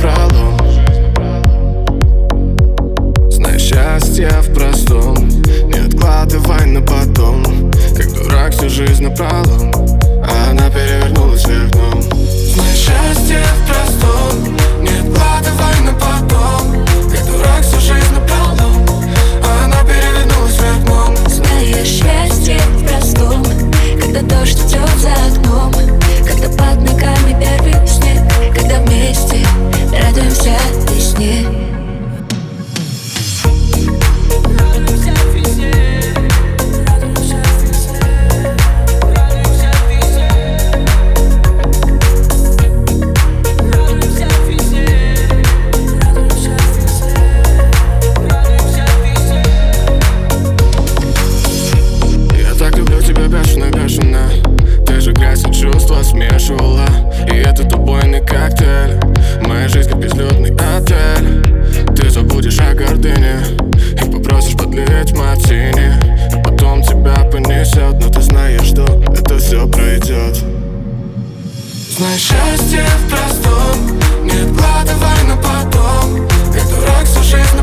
собрала Знай счастье в простом. Нет откладывай на потом. Как дурак всю жизнь